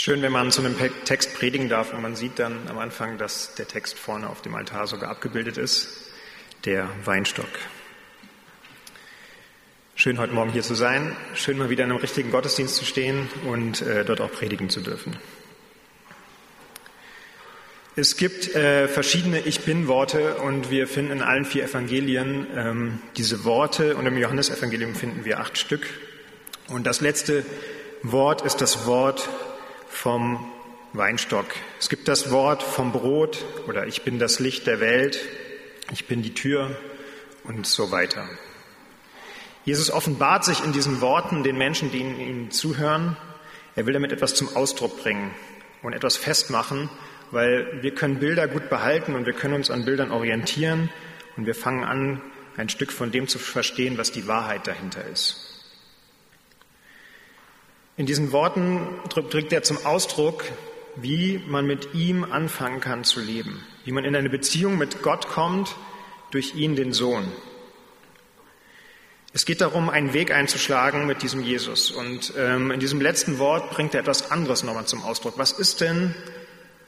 Ist schön, wenn man zu einem Text predigen darf und man sieht dann am Anfang, dass der Text vorne auf dem Altar sogar abgebildet ist, der Weinstock. Schön heute Morgen hier zu sein, schön mal wieder in einem richtigen Gottesdienst zu stehen und äh, dort auch predigen zu dürfen. Es gibt äh, verschiedene Ich bin-Worte und wir finden in allen vier Evangelien ähm, diese Worte und im Johannesevangelium finden wir acht Stück. Und das letzte Wort ist das Wort vom Weinstock. Es gibt das Wort vom Brot oder ich bin das Licht der Welt, ich bin die Tür und so weiter. Jesus offenbart sich in diesen Worten den Menschen, die ihm zuhören. Er will damit etwas zum Ausdruck bringen und etwas festmachen, weil wir können Bilder gut behalten und wir können uns an Bildern orientieren und wir fangen an, ein Stück von dem zu verstehen, was die Wahrheit dahinter ist. In diesen Worten drückt er zum Ausdruck, wie man mit ihm anfangen kann zu leben, wie man in eine Beziehung mit Gott kommt durch ihn, den Sohn. Es geht darum, einen Weg einzuschlagen mit diesem Jesus. Und ähm, in diesem letzten Wort bringt er etwas anderes nochmal zum Ausdruck. Was ist denn,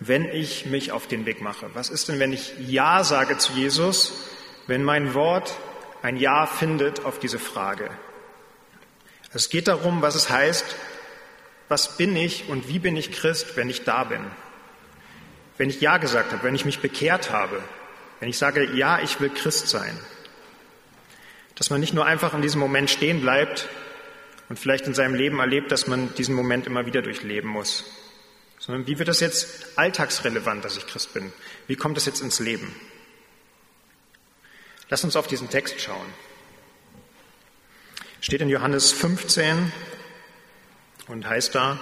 wenn ich mich auf den Weg mache? Was ist denn, wenn ich Ja sage zu Jesus, wenn mein Wort ein Ja findet auf diese Frage? Es geht darum, was es heißt, was bin ich und wie bin ich Christ, wenn ich da bin? Wenn ich Ja gesagt habe, wenn ich mich bekehrt habe, wenn ich sage, ja, ich will Christ sein. Dass man nicht nur einfach in diesem Moment stehen bleibt und vielleicht in seinem Leben erlebt, dass man diesen Moment immer wieder durchleben muss, sondern wie wird das jetzt alltagsrelevant, dass ich Christ bin? Wie kommt das jetzt ins Leben? Lass uns auf diesen Text schauen. Steht in Johannes 15, und heißt da,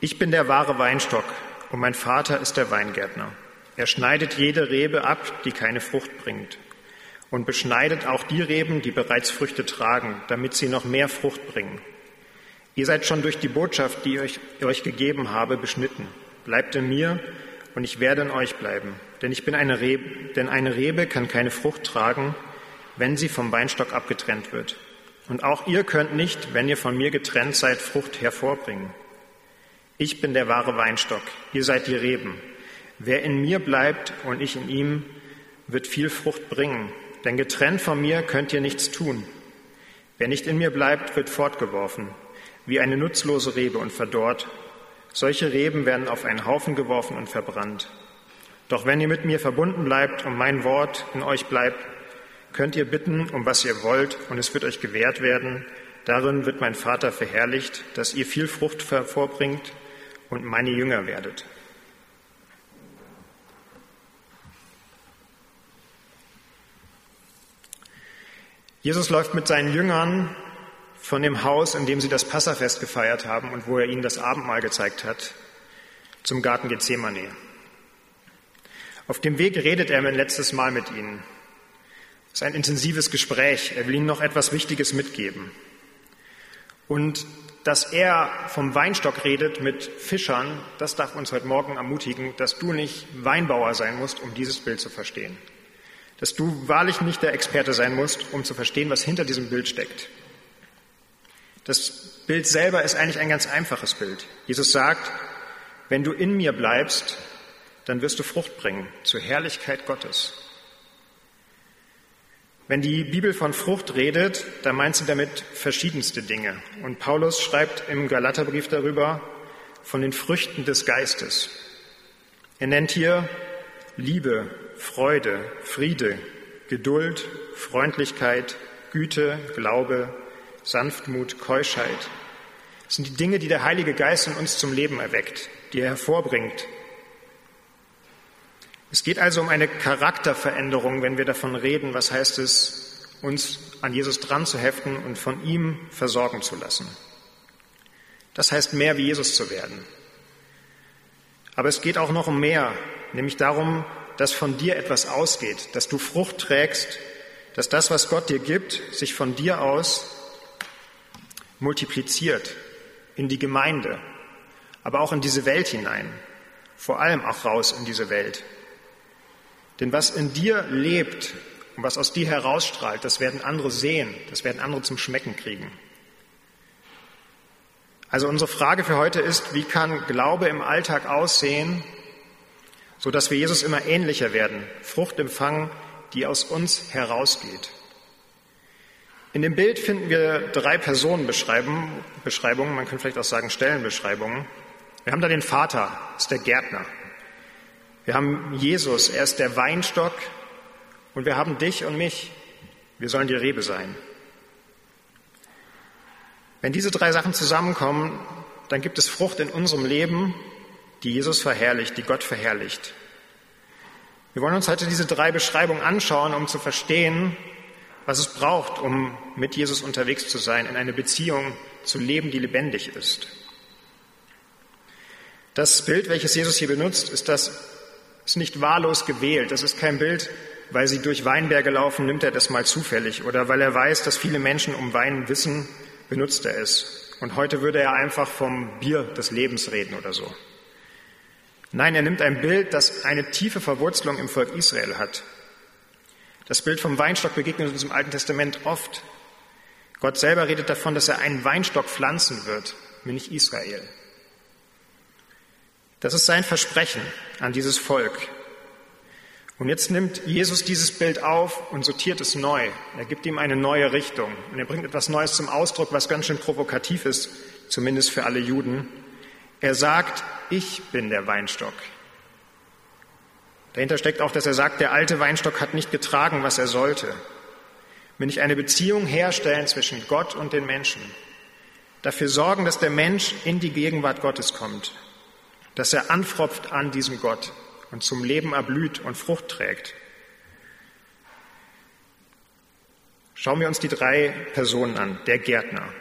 ich bin der wahre Weinstock und mein Vater ist der Weingärtner. Er schneidet jede Rebe ab, die keine Frucht bringt und beschneidet auch die Reben, die bereits Früchte tragen, damit sie noch mehr Frucht bringen. Ihr seid schon durch die Botschaft, die ich euch gegeben habe, beschnitten. Bleibt in mir und ich werde in euch bleiben. Denn ich bin eine Rebe, denn eine Rebe kann keine Frucht tragen, wenn sie vom Weinstock abgetrennt wird. Und auch ihr könnt nicht, wenn ihr von mir getrennt seid, Frucht hervorbringen. Ich bin der wahre Weinstock, ihr seid die Reben. Wer in mir bleibt und ich in ihm, wird viel Frucht bringen, denn getrennt von mir könnt ihr nichts tun. Wer nicht in mir bleibt, wird fortgeworfen, wie eine nutzlose Rebe und verdorrt. Solche Reben werden auf einen Haufen geworfen und verbrannt. Doch wenn ihr mit mir verbunden bleibt und mein Wort in euch bleibt, könnt ihr bitten, um was ihr wollt, und es wird euch gewährt werden. Darin wird mein Vater verherrlicht, dass ihr viel Frucht hervorbringt und meine Jünger werdet. Jesus läuft mit seinen Jüngern von dem Haus, in dem sie das Passafest gefeiert haben und wo er ihnen das Abendmahl gezeigt hat, zum Garten Gethsemane. Auf dem Weg redet er ein letztes Mal mit ihnen. Es ist ein intensives Gespräch. Er will ihnen noch etwas Wichtiges mitgeben. Und dass er vom Weinstock redet mit Fischern, das darf uns heute Morgen ermutigen, dass du nicht Weinbauer sein musst, um dieses Bild zu verstehen. Dass du wahrlich nicht der Experte sein musst, um zu verstehen, was hinter diesem Bild steckt. Das Bild selber ist eigentlich ein ganz einfaches Bild. Jesus sagt, wenn du in mir bleibst, dann wirst du Frucht bringen zur Herrlichkeit Gottes. Wenn die Bibel von Frucht redet, dann meint sie damit verschiedenste Dinge. Und Paulus schreibt im Galaterbrief darüber von den Früchten des Geistes. Er nennt hier Liebe, Freude, Friede, Geduld, Freundlichkeit, Güte, Glaube, Sanftmut, Keuschheit. Das sind die Dinge, die der Heilige Geist in uns zum Leben erweckt, die er hervorbringt, es geht also um eine Charakterveränderung, wenn wir davon reden, was heißt es, uns an Jesus dran zu heften und von ihm versorgen zu lassen. Das heißt, mehr wie Jesus zu werden. Aber es geht auch noch um mehr, nämlich darum, dass von dir etwas ausgeht, dass du Frucht trägst, dass das, was Gott dir gibt, sich von dir aus multipliziert in die Gemeinde, aber auch in diese Welt hinein, vor allem auch raus in diese Welt. Denn was in dir lebt und was aus dir herausstrahlt, das werden andere sehen, das werden andere zum Schmecken kriegen. Also unsere Frage für heute ist, wie kann Glaube im Alltag aussehen, so dass wir Jesus immer ähnlicher werden, Frucht empfangen, die aus uns herausgeht. In dem Bild finden wir drei Personenbeschreibungen, man könnte vielleicht auch sagen Stellenbeschreibungen. Wir haben da den Vater, das ist der Gärtner. Wir haben Jesus, er ist der Weinstock. Und wir haben dich und mich, wir sollen die Rebe sein. Wenn diese drei Sachen zusammenkommen, dann gibt es Frucht in unserem Leben, die Jesus verherrlicht, die Gott verherrlicht. Wir wollen uns heute diese drei Beschreibungen anschauen, um zu verstehen, was es braucht, um mit Jesus unterwegs zu sein, in eine Beziehung zu leben, die lebendig ist. Das Bild, welches Jesus hier benutzt, ist das ist nicht wahllos gewählt. Das ist kein Bild, weil sie durch Weinberge laufen, nimmt er das mal zufällig oder weil er weiß, dass viele Menschen um Wein wissen, benutzt er es. Und heute würde er einfach vom Bier des Lebens reden oder so. Nein, er nimmt ein Bild, das eine tiefe Verwurzelung im Volk Israel hat. Das Bild vom Weinstock begegnet uns im Alten Testament oft. Gott selber redet davon, dass er einen Weinstock pflanzen wird, nämlich Israel. Das ist sein Versprechen an dieses Volk. Und jetzt nimmt Jesus dieses Bild auf und sortiert es neu. Er gibt ihm eine neue Richtung. Und er bringt etwas Neues zum Ausdruck, was ganz schön provokativ ist, zumindest für alle Juden. Er sagt, ich bin der Weinstock. Dahinter steckt auch, dass er sagt, der alte Weinstock hat nicht getragen, was er sollte. Wenn ich eine Beziehung herstellen zwischen Gott und den Menschen, dafür sorgen, dass der Mensch in die Gegenwart Gottes kommt, dass er anfropft an diesem Gott, und zum Leben erblüht und Frucht trägt. Schauen wir uns die drei Personen an. Der Gärtner.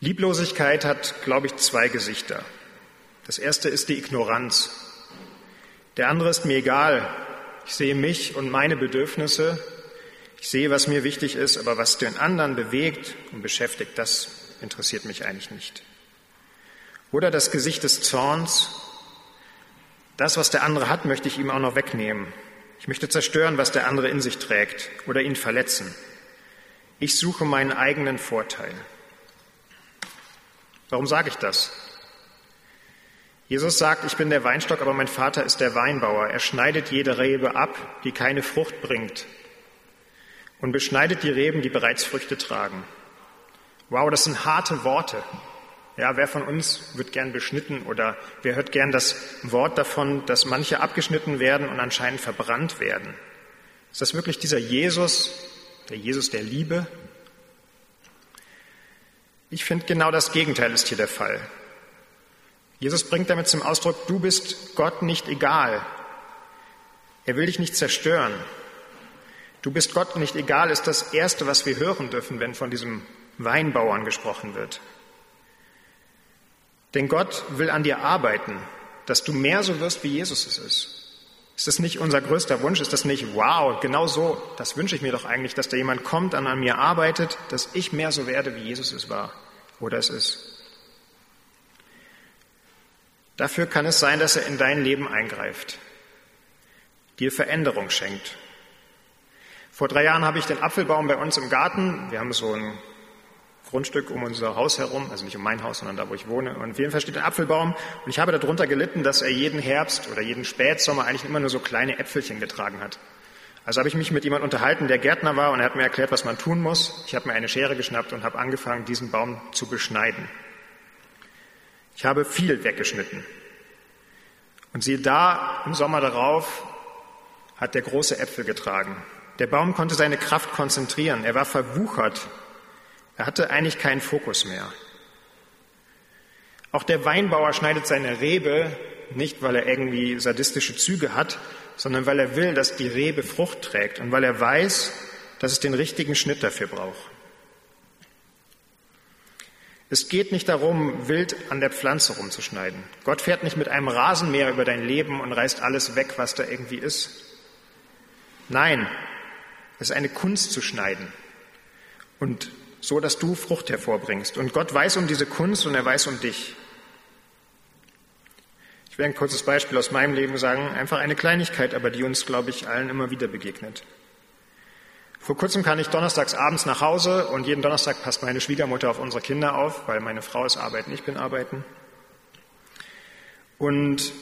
Lieblosigkeit hat, glaube ich, zwei Gesichter. Das erste ist die Ignoranz. Der andere ist mir egal. Ich sehe mich und meine Bedürfnisse. Ich sehe, was mir wichtig ist, aber was den anderen bewegt und beschäftigt, das interessiert mich eigentlich nicht. Oder das Gesicht des Zorns. Das, was der andere hat, möchte ich ihm auch noch wegnehmen. Ich möchte zerstören, was der andere in sich trägt oder ihn verletzen. Ich suche meinen eigenen Vorteil. Warum sage ich das? Jesus sagt, ich bin der Weinstock, aber mein Vater ist der Weinbauer. Er schneidet jede Rebe ab, die keine Frucht bringt und beschneidet die Reben, die bereits Früchte tragen. Wow, das sind harte Worte. Ja, wer von uns wird gern beschnitten oder wer hört gern das Wort davon, dass manche abgeschnitten werden und anscheinend verbrannt werden? Ist das wirklich dieser Jesus, der Jesus der Liebe? Ich finde, genau das Gegenteil ist hier der Fall. Jesus bringt damit zum Ausdruck, du bist Gott nicht egal. Er will dich nicht zerstören. Du bist Gott nicht egal, ist das Erste, was wir hören dürfen, wenn von diesem Weinbauern gesprochen wird. Denn Gott will an dir arbeiten, dass du mehr so wirst, wie Jesus es ist. Ist das nicht unser größter Wunsch? Ist das nicht, wow, genau so, das wünsche ich mir doch eigentlich, dass da jemand kommt, an mir arbeitet, dass ich mehr so werde, wie Jesus es war oder es ist. Dafür kann es sein, dass er in dein Leben eingreift, dir Veränderung schenkt. Vor drei Jahren habe ich den Apfelbaum bei uns im Garten, wir haben so einen Grundstück um unser Haus herum, also nicht um mein Haus, sondern da, wo ich wohne. Und auf jeden Fall steht ein Apfelbaum. Und ich habe darunter gelitten, dass er jeden Herbst oder jeden Spätsommer eigentlich immer nur so kleine Äpfelchen getragen hat. Also habe ich mich mit jemandem unterhalten, der Gärtner war, und er hat mir erklärt, was man tun muss. Ich habe mir eine Schere geschnappt und habe angefangen, diesen Baum zu beschneiden. Ich habe viel weggeschnitten. Und siehe da, im Sommer darauf hat der große Äpfel getragen. Der Baum konnte seine Kraft konzentrieren. Er war verwuchert er hatte eigentlich keinen Fokus mehr. Auch der Weinbauer schneidet seine Rebe nicht, weil er irgendwie sadistische Züge hat, sondern weil er will, dass die Rebe Frucht trägt und weil er weiß, dass es den richtigen Schnitt dafür braucht. Es geht nicht darum, wild an der Pflanze rumzuschneiden. Gott fährt nicht mit einem Rasenmäher über dein Leben und reißt alles weg, was da irgendwie ist. Nein, es ist eine Kunst zu schneiden. Und so dass du Frucht hervorbringst. Und Gott weiß um diese Kunst und er weiß um dich. Ich will ein kurzes Beispiel aus meinem Leben sagen, einfach eine Kleinigkeit, aber die uns, glaube ich, allen immer wieder begegnet. Vor kurzem kam ich donnerstags abends nach Hause und jeden Donnerstag passt meine Schwiegermutter auf unsere Kinder auf, weil meine Frau ist arbeiten, ich bin arbeiten. Und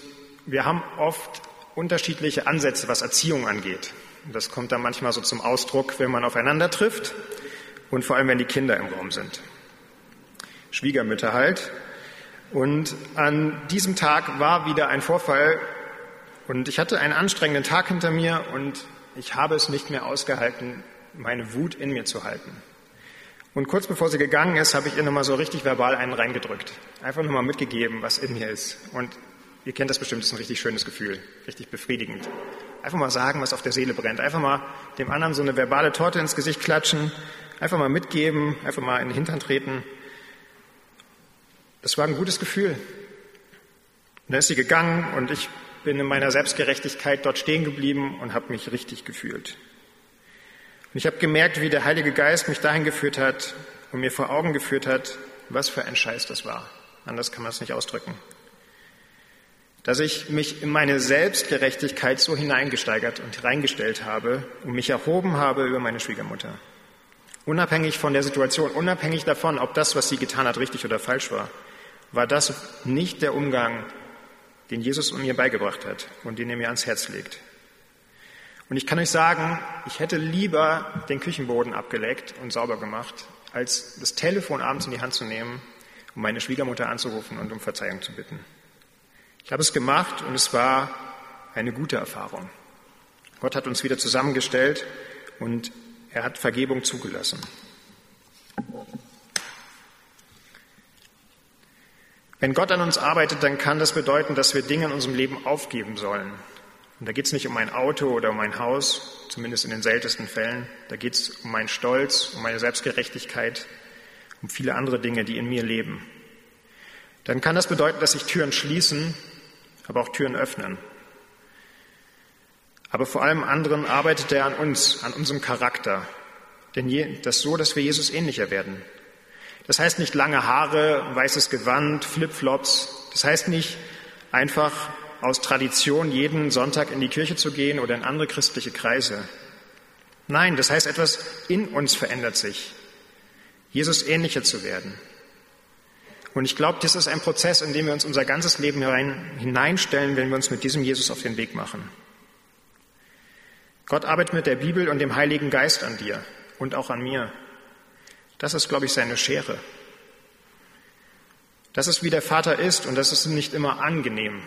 wir haben oft unterschiedliche Ansätze, was Erziehung angeht. Das kommt dann manchmal so zum Ausdruck, wenn man aufeinander trifft und vor allem, wenn die Kinder im Raum sind. Schwiegermütter halt. Und an diesem Tag war wieder ein Vorfall und ich hatte einen anstrengenden Tag hinter mir und ich habe es nicht mehr ausgehalten, meine Wut in mir zu halten. Und kurz bevor sie gegangen ist, habe ich ihr nochmal so richtig verbal einen reingedrückt. Einfach nochmal mitgegeben, was in mir ist. Und ihr kennt das bestimmt, das ist ein richtig schönes Gefühl, richtig befriedigend. Einfach mal sagen, was auf der Seele brennt. Einfach mal dem anderen so eine verbale Torte ins Gesicht klatschen. Einfach mal mitgeben, einfach mal in den Hintern treten. Das war ein gutes Gefühl. Und dann ist sie gegangen und ich bin in meiner Selbstgerechtigkeit dort stehen geblieben und habe mich richtig gefühlt. Und ich habe gemerkt, wie der Heilige Geist mich dahin geführt hat und mir vor Augen geführt hat, was für ein Scheiß das war. Anders kann man es nicht ausdrücken. Dass ich mich in meine Selbstgerechtigkeit so hineingesteigert und reingestellt habe und mich erhoben habe über meine Schwiegermutter. Unabhängig von der Situation, unabhängig davon, ob das, was sie getan hat, richtig oder falsch war, war das nicht der Umgang, den Jesus mir beigebracht hat und den er mir ans Herz legt. Und ich kann euch sagen, ich hätte lieber den Küchenboden abgeleckt und sauber gemacht, als das Telefon abends in die Hand zu nehmen, um meine Schwiegermutter anzurufen und um Verzeihung zu bitten. Ich habe es gemacht und es war eine gute Erfahrung. Gott hat uns wieder zusammengestellt und er hat Vergebung zugelassen. Wenn Gott an uns arbeitet, dann kann das bedeuten, dass wir Dinge in unserem Leben aufgeben sollen. Und da geht es nicht um ein Auto oder um ein Haus, zumindest in den seltensten Fällen. Da geht es um meinen Stolz, um meine Selbstgerechtigkeit, um viele andere Dinge, die in mir leben. Dann kann das bedeuten, dass sich Türen schließen, aber auch Türen öffnen. Aber vor allem anderen arbeitet er an uns, an unserem Charakter. Denn das so, dass wir Jesus ähnlicher werden. Das heißt nicht lange Haare, weißes Gewand, Flipflops. Das heißt nicht einfach aus Tradition jeden Sonntag in die Kirche zu gehen oder in andere christliche Kreise. Nein, das heißt etwas in uns verändert sich. Jesus ähnlicher zu werden. Und ich glaube, das ist ein Prozess, in dem wir uns unser ganzes Leben hineinstellen, wenn wir uns mit diesem Jesus auf den Weg machen. Gott arbeitet mit der Bibel und dem Heiligen Geist an dir und auch an mir. Das ist, glaube ich, seine Schere. Das ist, wie der Vater ist und das ist nicht immer angenehm.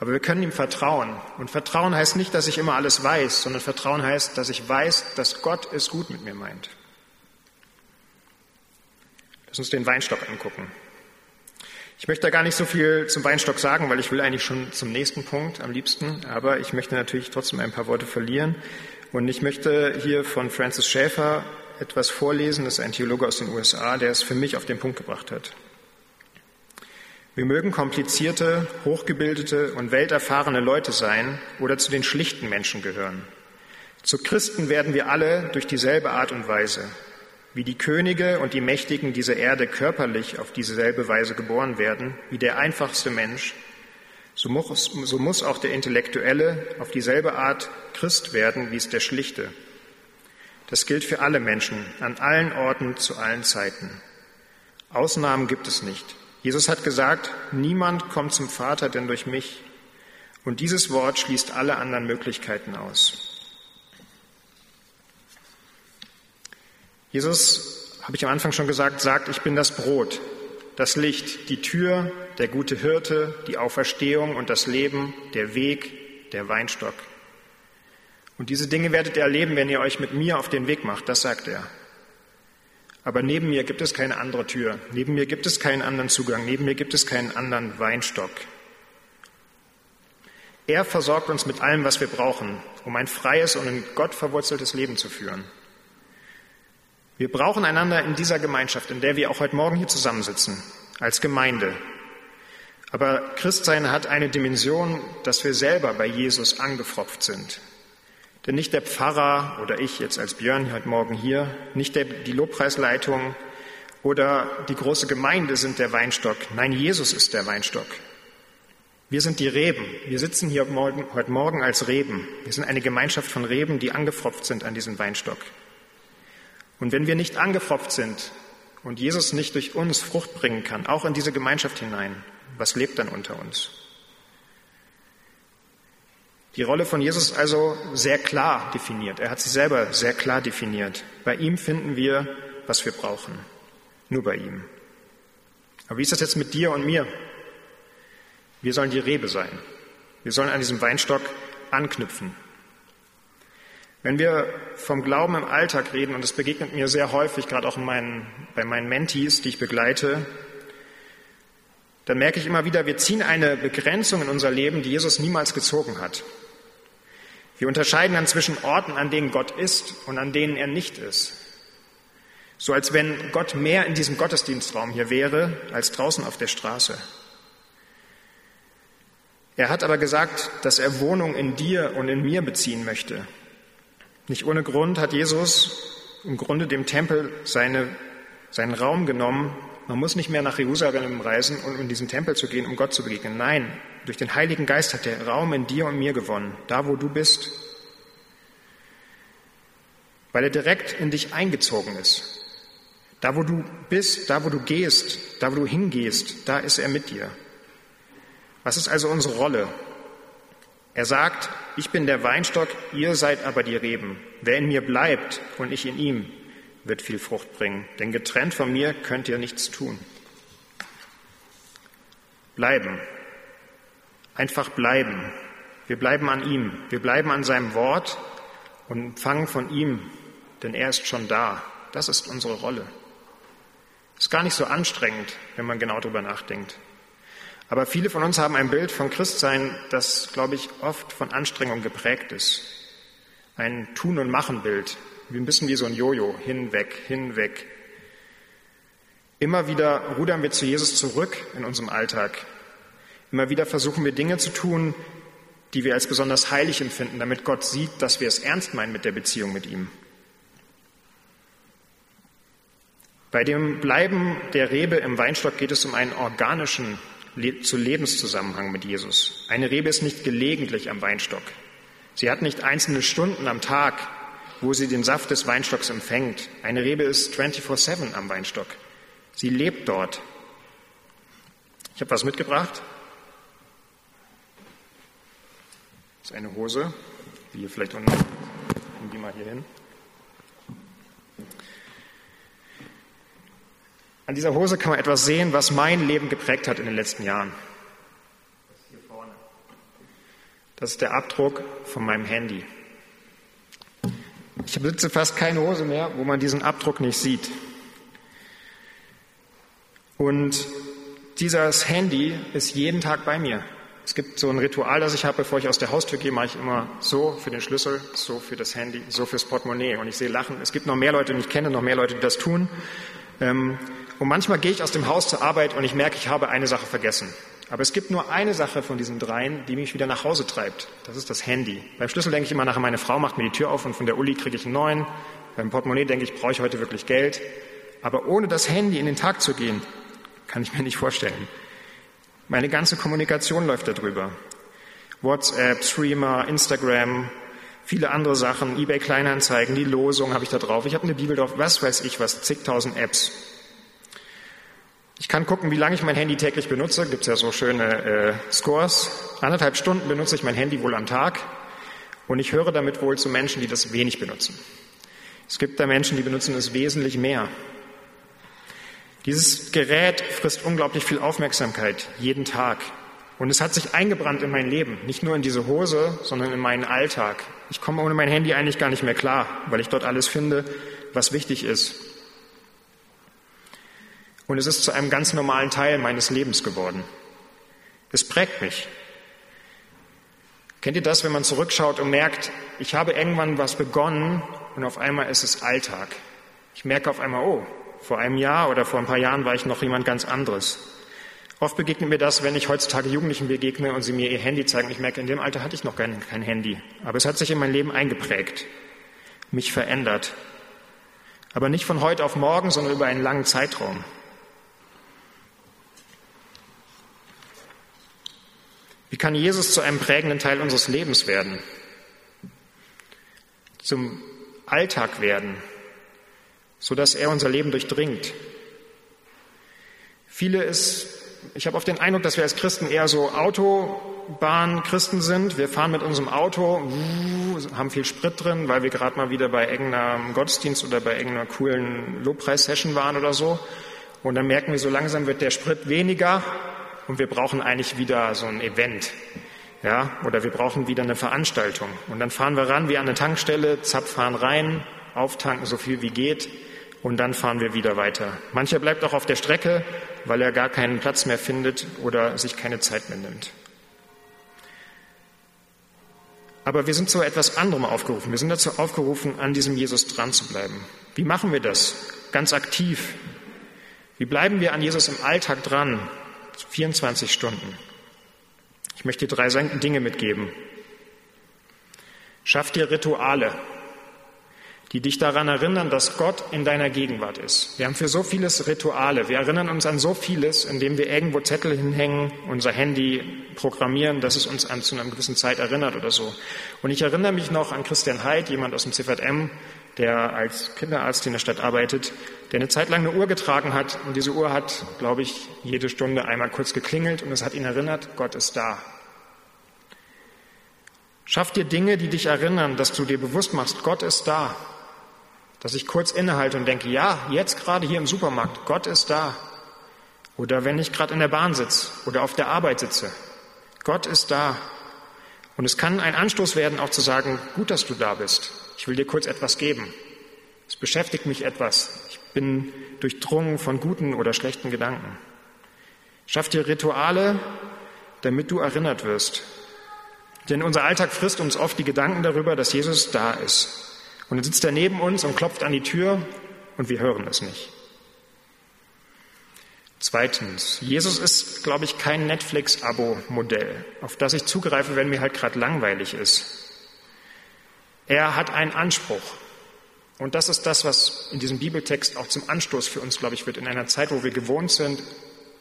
Aber wir können ihm vertrauen. Und Vertrauen heißt nicht, dass ich immer alles weiß, sondern Vertrauen heißt, dass ich weiß, dass Gott es gut mit mir meint. Lass uns den Weinstock angucken. Ich möchte da gar nicht so viel zum Weinstock sagen, weil ich will eigentlich schon zum nächsten Punkt am liebsten. Aber ich möchte natürlich trotzdem ein paar Worte verlieren. Und ich möchte hier von Francis Schäfer etwas vorlesen. Das ist ein Theologe aus den USA, der es für mich auf den Punkt gebracht hat. Wir mögen komplizierte, hochgebildete und welterfahrene Leute sein oder zu den schlichten Menschen gehören. Zu Christen werden wir alle durch dieselbe Art und Weise. Wie die Könige und die Mächtigen dieser Erde körperlich auf dieselbe Weise geboren werden, wie der einfachste Mensch, so muss, so muss auch der Intellektuelle auf dieselbe Art Christ werden, wie es der Schlichte. Das gilt für alle Menschen, an allen Orten, zu allen Zeiten. Ausnahmen gibt es nicht. Jesus hat gesagt, niemand kommt zum Vater denn durch mich. Und dieses Wort schließt alle anderen Möglichkeiten aus. Jesus, habe ich am Anfang schon gesagt, sagt, ich bin das Brot, das Licht, die Tür, der gute Hirte, die Auferstehung und das Leben, der Weg, der Weinstock. Und diese Dinge werdet ihr erleben, wenn ihr euch mit mir auf den Weg macht, das sagt er. Aber neben mir gibt es keine andere Tür, neben mir gibt es keinen anderen Zugang, neben mir gibt es keinen anderen Weinstock. Er versorgt uns mit allem, was wir brauchen, um ein freies und in Gott verwurzeltes Leben zu führen. Wir brauchen einander in dieser Gemeinschaft, in der wir auch heute Morgen hier zusammensitzen, als Gemeinde. Aber Christsein hat eine Dimension, dass wir selber bei Jesus angefropft sind, denn nicht der Pfarrer oder ich jetzt als Björn heute Morgen hier, nicht der, die Lobpreisleitung oder die große Gemeinde sind der Weinstock. Nein, Jesus ist der Weinstock. Wir sind die Reben. Wir sitzen hier heute Morgen als Reben. Wir sind eine Gemeinschaft von Reben, die angepfropft sind an diesen Weinstock. Und wenn wir nicht angepfropft sind und Jesus nicht durch uns Frucht bringen kann, auch in diese Gemeinschaft hinein, was lebt dann unter uns? Die Rolle von Jesus ist also sehr klar definiert. Er hat sie selber sehr klar definiert. Bei ihm finden wir, was wir brauchen. Nur bei ihm. Aber wie ist das jetzt mit dir und mir? Wir sollen die Rebe sein. Wir sollen an diesem Weinstock anknüpfen. Wenn wir vom Glauben im Alltag reden, und das begegnet mir sehr häufig, gerade auch meinen, bei meinen Mentees, die ich begleite, dann merke ich immer wieder, wir ziehen eine Begrenzung in unser Leben, die Jesus niemals gezogen hat. Wir unterscheiden dann zwischen Orten, an denen Gott ist und an denen er nicht ist. So als wenn Gott mehr in diesem Gottesdienstraum hier wäre als draußen auf der Straße. Er hat aber gesagt, dass er Wohnung in dir und in mir beziehen möchte. Nicht ohne Grund hat Jesus im Grunde dem Tempel seine, seinen Raum genommen. Man muss nicht mehr nach Jerusalem reisen, um in diesen Tempel zu gehen, um Gott zu begegnen. Nein, durch den Heiligen Geist hat der Raum in dir und mir gewonnen, da wo du bist, weil er direkt in dich eingezogen ist. Da wo du bist, da wo du gehst, da wo du hingehst, da ist er mit dir. Was ist also unsere Rolle? Er sagt, ich bin der Weinstock, ihr seid aber die Reben. Wer in mir bleibt und ich in ihm, wird viel Frucht bringen, denn getrennt von mir könnt ihr nichts tun. Bleiben, Einfach bleiben. Wir bleiben an ihm. Wir bleiben an seinem Wort und empfangen von ihm, denn er ist schon da. Das ist unsere Rolle. Ist gar nicht so anstrengend, wenn man genau darüber nachdenkt. Aber viele von uns haben ein Bild von Christsein, das, glaube ich, oft von Anstrengung geprägt ist. Ein Tun- und Machen-Bild, ein bisschen wie so ein Jojo, hinweg, hinweg. Immer wieder rudern wir zu Jesus zurück in unserem Alltag, Immer wieder versuchen wir Dinge zu tun, die wir als besonders heilig empfinden, damit Gott sieht, dass wir es ernst meinen mit der Beziehung mit ihm. Bei dem Bleiben der Rebe im Weinstock geht es um einen organischen zu Lebenszusammenhang mit Jesus. Eine Rebe ist nicht gelegentlich am Weinstock. Sie hat nicht einzelne Stunden am Tag, wo sie den Saft des Weinstocks empfängt. Eine Rebe ist 24-7 am Weinstock. Sie lebt dort. Ich habe was mitgebracht. Das ist eine Hose, wie ihr vielleicht unten, die mal hier hin. An dieser Hose kann man etwas sehen, was mein Leben geprägt hat in den letzten Jahren. Das, hier vorne. das ist der Abdruck von meinem Handy. Ich besitze fast keine Hose mehr, wo man diesen Abdruck nicht sieht. Und dieses Handy ist jeden Tag bei mir. Es gibt so ein Ritual, das ich habe, bevor ich aus der Haustür gehe, mache ich immer so für den Schlüssel, so für das Handy, so fürs Portemonnaie. Und ich sehe Lachen. Es gibt noch mehr Leute, die ich kenne, noch mehr Leute, die das tun. Ähm, und manchmal gehe ich aus dem Haus zur Arbeit und ich merke, ich habe eine Sache vergessen. Aber es gibt nur eine Sache von diesen dreien, die mich wieder nach Hause treibt. Das ist das Handy. Beim Schlüssel denke ich immer nachher, meine Frau macht mir die Tür auf und von der Uli kriege ich einen neuen. Beim Portemonnaie denke ich, brauche ich heute wirklich Geld. Aber ohne das Handy in den Tag zu gehen, kann ich mir nicht vorstellen. Meine ganze Kommunikation läuft darüber. WhatsApp, Streamer, Instagram, viele andere Sachen, eBay Kleinanzeigen, die Losung habe ich da drauf. Ich habe eine Bibel drauf, was weiß ich was, zigtausend Apps. Ich kann gucken, wie lange ich mein Handy täglich benutze. Gibt es ja so schöne äh, Scores. Anderthalb Stunden benutze ich mein Handy wohl am Tag. Und ich höre damit wohl zu Menschen, die das wenig benutzen. Es gibt da Menschen, die benutzen es wesentlich mehr. Dieses Gerät frisst unglaublich viel Aufmerksamkeit jeden Tag. Und es hat sich eingebrannt in mein Leben. Nicht nur in diese Hose, sondern in meinen Alltag. Ich komme ohne mein Handy eigentlich gar nicht mehr klar, weil ich dort alles finde, was wichtig ist. Und es ist zu einem ganz normalen Teil meines Lebens geworden. Es prägt mich. Kennt ihr das, wenn man zurückschaut und merkt, ich habe irgendwann was begonnen und auf einmal ist es Alltag. Ich merke auf einmal, oh, vor einem Jahr oder vor ein paar Jahren war ich noch jemand ganz anderes. Oft begegnet mir das, wenn ich heutzutage Jugendlichen begegne und sie mir ihr Handy zeigen. Ich merke, in dem Alter hatte ich noch kein, kein Handy. Aber es hat sich in mein Leben eingeprägt, mich verändert. Aber nicht von heute auf morgen, sondern über einen langen Zeitraum. Wie kann Jesus zu einem prägenden Teil unseres Lebens werden? Zum Alltag werden, so dass er unser Leben durchdringt. Viele ist, ich habe oft den Eindruck, dass wir als Christen eher so Autobahn-Christen sind. Wir fahren mit unserem Auto, haben viel Sprit drin, weil wir gerade mal wieder bei irgendeinem Gottesdienst oder bei irgendeiner coolen Lobpreis-Session waren oder so. Und dann merken wir, so langsam wird der Sprit weniger und wir brauchen eigentlich wieder so ein Event. Ja, oder wir brauchen wieder eine Veranstaltung. Und dann fahren wir ran wie an eine Tankstelle, zapp, fahren rein, auftanken so viel wie geht und dann fahren wir wieder weiter. Mancher bleibt auch auf der Strecke, weil er gar keinen Platz mehr findet oder sich keine Zeit mehr nimmt. Aber wir sind zu etwas anderem aufgerufen. Wir sind dazu aufgerufen, an diesem Jesus dran zu bleiben. Wie machen wir das? Ganz aktiv. Wie bleiben wir an Jesus im Alltag dran? 24 Stunden. Ich möchte drei Dinge mitgeben. Schaff dir Rituale, die dich daran erinnern, dass Gott in deiner Gegenwart ist. Wir haben für so vieles Rituale. Wir erinnern uns an so vieles, indem wir irgendwo Zettel hinhängen, unser Handy programmieren, dass es uns an zu einer gewissen Zeit erinnert oder so. Und ich erinnere mich noch an Christian Heid, jemand aus dem CVM, der als Kinderarzt in der Stadt arbeitet, der eine Zeit lang eine Uhr getragen hat. Und diese Uhr hat, glaube ich, jede Stunde einmal kurz geklingelt und es hat ihn erinnert, Gott ist da. Schaff dir Dinge, die dich erinnern, dass du dir bewusst machst, Gott ist da. Dass ich kurz innehalte und denke, ja, jetzt gerade hier im Supermarkt, Gott ist da. Oder wenn ich gerade in der Bahn sitze oder auf der Arbeit sitze, Gott ist da. Und es kann ein Anstoß werden, auch zu sagen, gut, dass du da bist. Ich will dir kurz etwas geben. Es beschäftigt mich etwas. Ich bin durchdrungen von guten oder schlechten Gedanken. Schaff dir Rituale, damit du erinnert wirst. Denn unser Alltag frisst uns oft die Gedanken darüber, dass Jesus da ist. Und dann sitzt er neben uns und klopft an die Tür und wir hören es nicht. Zweitens, Jesus ist, glaube ich, kein Netflix-Abo-Modell, auf das ich zugreife, wenn mir halt gerade langweilig ist. Er hat einen Anspruch. Und das ist das, was in diesem Bibeltext auch zum Anstoß für uns, glaube ich, wird. In einer Zeit, wo wir gewohnt sind,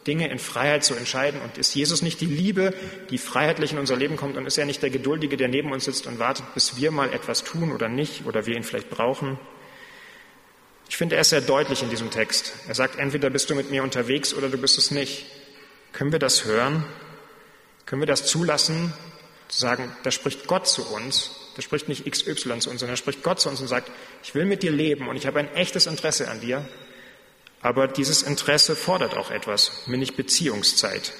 Dinge in Freiheit zu entscheiden. Und ist Jesus nicht die Liebe, die freiheitlich in unser Leben kommt? Und ist er nicht der Geduldige, der neben uns sitzt und wartet, bis wir mal etwas tun oder nicht oder wir ihn vielleicht brauchen? Ich finde, er ist sehr deutlich in diesem Text. Er sagt, entweder bist du mit mir unterwegs oder du bist es nicht. Können wir das hören? Können wir das zulassen, zu sagen, da spricht Gott zu uns da spricht nicht XY zu uns, sondern da spricht Gott zu uns und sagt, ich will mit dir leben und ich habe ein echtes Interesse an dir. Aber dieses Interesse fordert auch etwas, nämlich Beziehungszeit.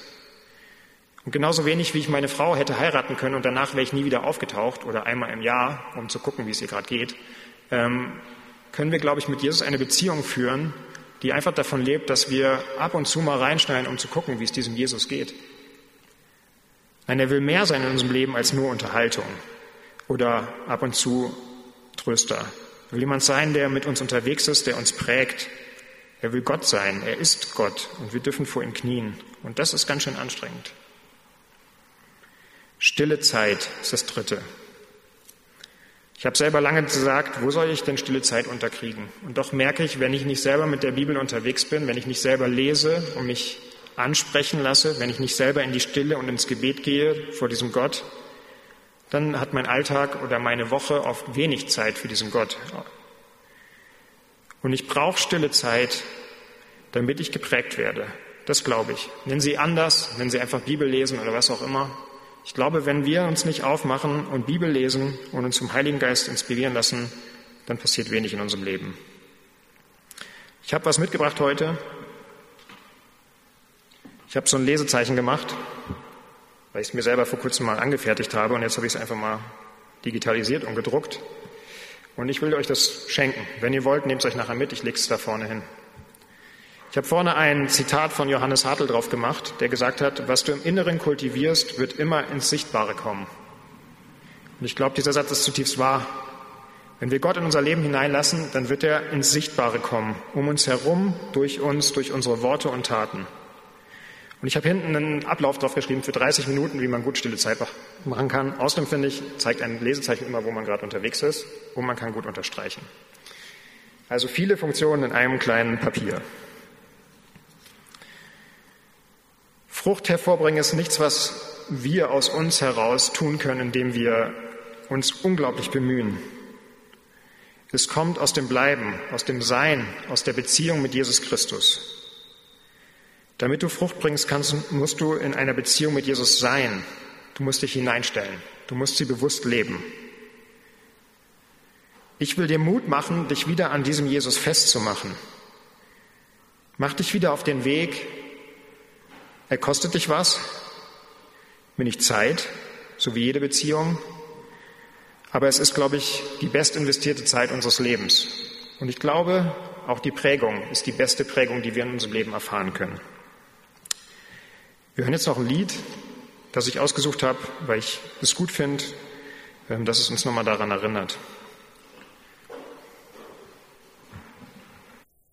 Und genauso wenig, wie ich meine Frau hätte heiraten können und danach wäre ich nie wieder aufgetaucht oder einmal im Jahr, um zu gucken, wie es ihr gerade geht, ähm, können wir, glaube ich, mit Jesus eine Beziehung führen, die einfach davon lebt, dass wir ab und zu mal reinschneiden, um zu gucken, wie es diesem Jesus geht. Nein, er will mehr sein in unserem Leben als nur Unterhaltung oder ab und zu Tröster. Er will jemand sein, der mit uns unterwegs ist, der uns prägt. Er will Gott sein. Er ist Gott und wir dürfen vor ihm knien. Und das ist ganz schön anstrengend. Stille Zeit ist das Dritte. Ich habe selber lange gesagt, wo soll ich denn stille Zeit unterkriegen? Und doch merke ich, wenn ich nicht selber mit der Bibel unterwegs bin, wenn ich nicht selber lese und mich ansprechen lasse, wenn ich nicht selber in die Stille und ins Gebet gehe vor diesem Gott, dann hat mein Alltag oder meine Woche oft wenig Zeit für diesen Gott. Und ich brauche stille Zeit, damit ich geprägt werde. Das glaube ich. Nennen Sie anders, nennen Sie einfach Bibel lesen oder was auch immer. Ich glaube, wenn wir uns nicht aufmachen und Bibel lesen und uns zum Heiligen Geist inspirieren lassen, dann passiert wenig in unserem Leben. Ich habe was mitgebracht heute. Ich habe so ein Lesezeichen gemacht weil ich es mir selber vor kurzem mal angefertigt habe und jetzt habe ich es einfach mal digitalisiert und gedruckt. Und ich will euch das schenken. Wenn ihr wollt, nehmt es euch nachher mit, ich lege es da vorne hin. Ich habe vorne ein Zitat von Johannes Hartl drauf gemacht, der gesagt hat, was du im Inneren kultivierst, wird immer ins Sichtbare kommen. Und ich glaube, dieser Satz ist zutiefst wahr. Wenn wir Gott in unser Leben hineinlassen, dann wird er ins Sichtbare kommen, um uns herum, durch uns, durch unsere Worte und Taten. Und ich habe hinten einen Ablauf drauf geschrieben für 30 Minuten, wie man gut stille Zeit machen kann. Außerdem finde ich, zeigt ein Lesezeichen immer, wo man gerade unterwegs ist und man kann gut unterstreichen. Also viele Funktionen in einem kleinen Papier. Frucht hervorbringen ist nichts, was wir aus uns heraus tun können, indem wir uns unglaublich bemühen. Es kommt aus dem Bleiben, aus dem Sein, aus der Beziehung mit Jesus Christus. Damit du Frucht bringst kannst, musst du in einer Beziehung mit Jesus sein. Du musst dich hineinstellen. Du musst sie bewusst leben. Ich will dir Mut machen, dich wieder an diesem Jesus festzumachen. Mach dich wieder auf den Weg. Er kostet dich was, nicht Zeit, so wie jede Beziehung, aber es ist, glaube ich, die best investierte Zeit unseres Lebens. Und ich glaube, auch die Prägung ist die beste Prägung, die wir in unserem Leben erfahren können. Wir hören jetzt noch ein Lied, das ich ausgesucht habe, weil ich es gut finde, ähm, dass es uns nochmal daran erinnert.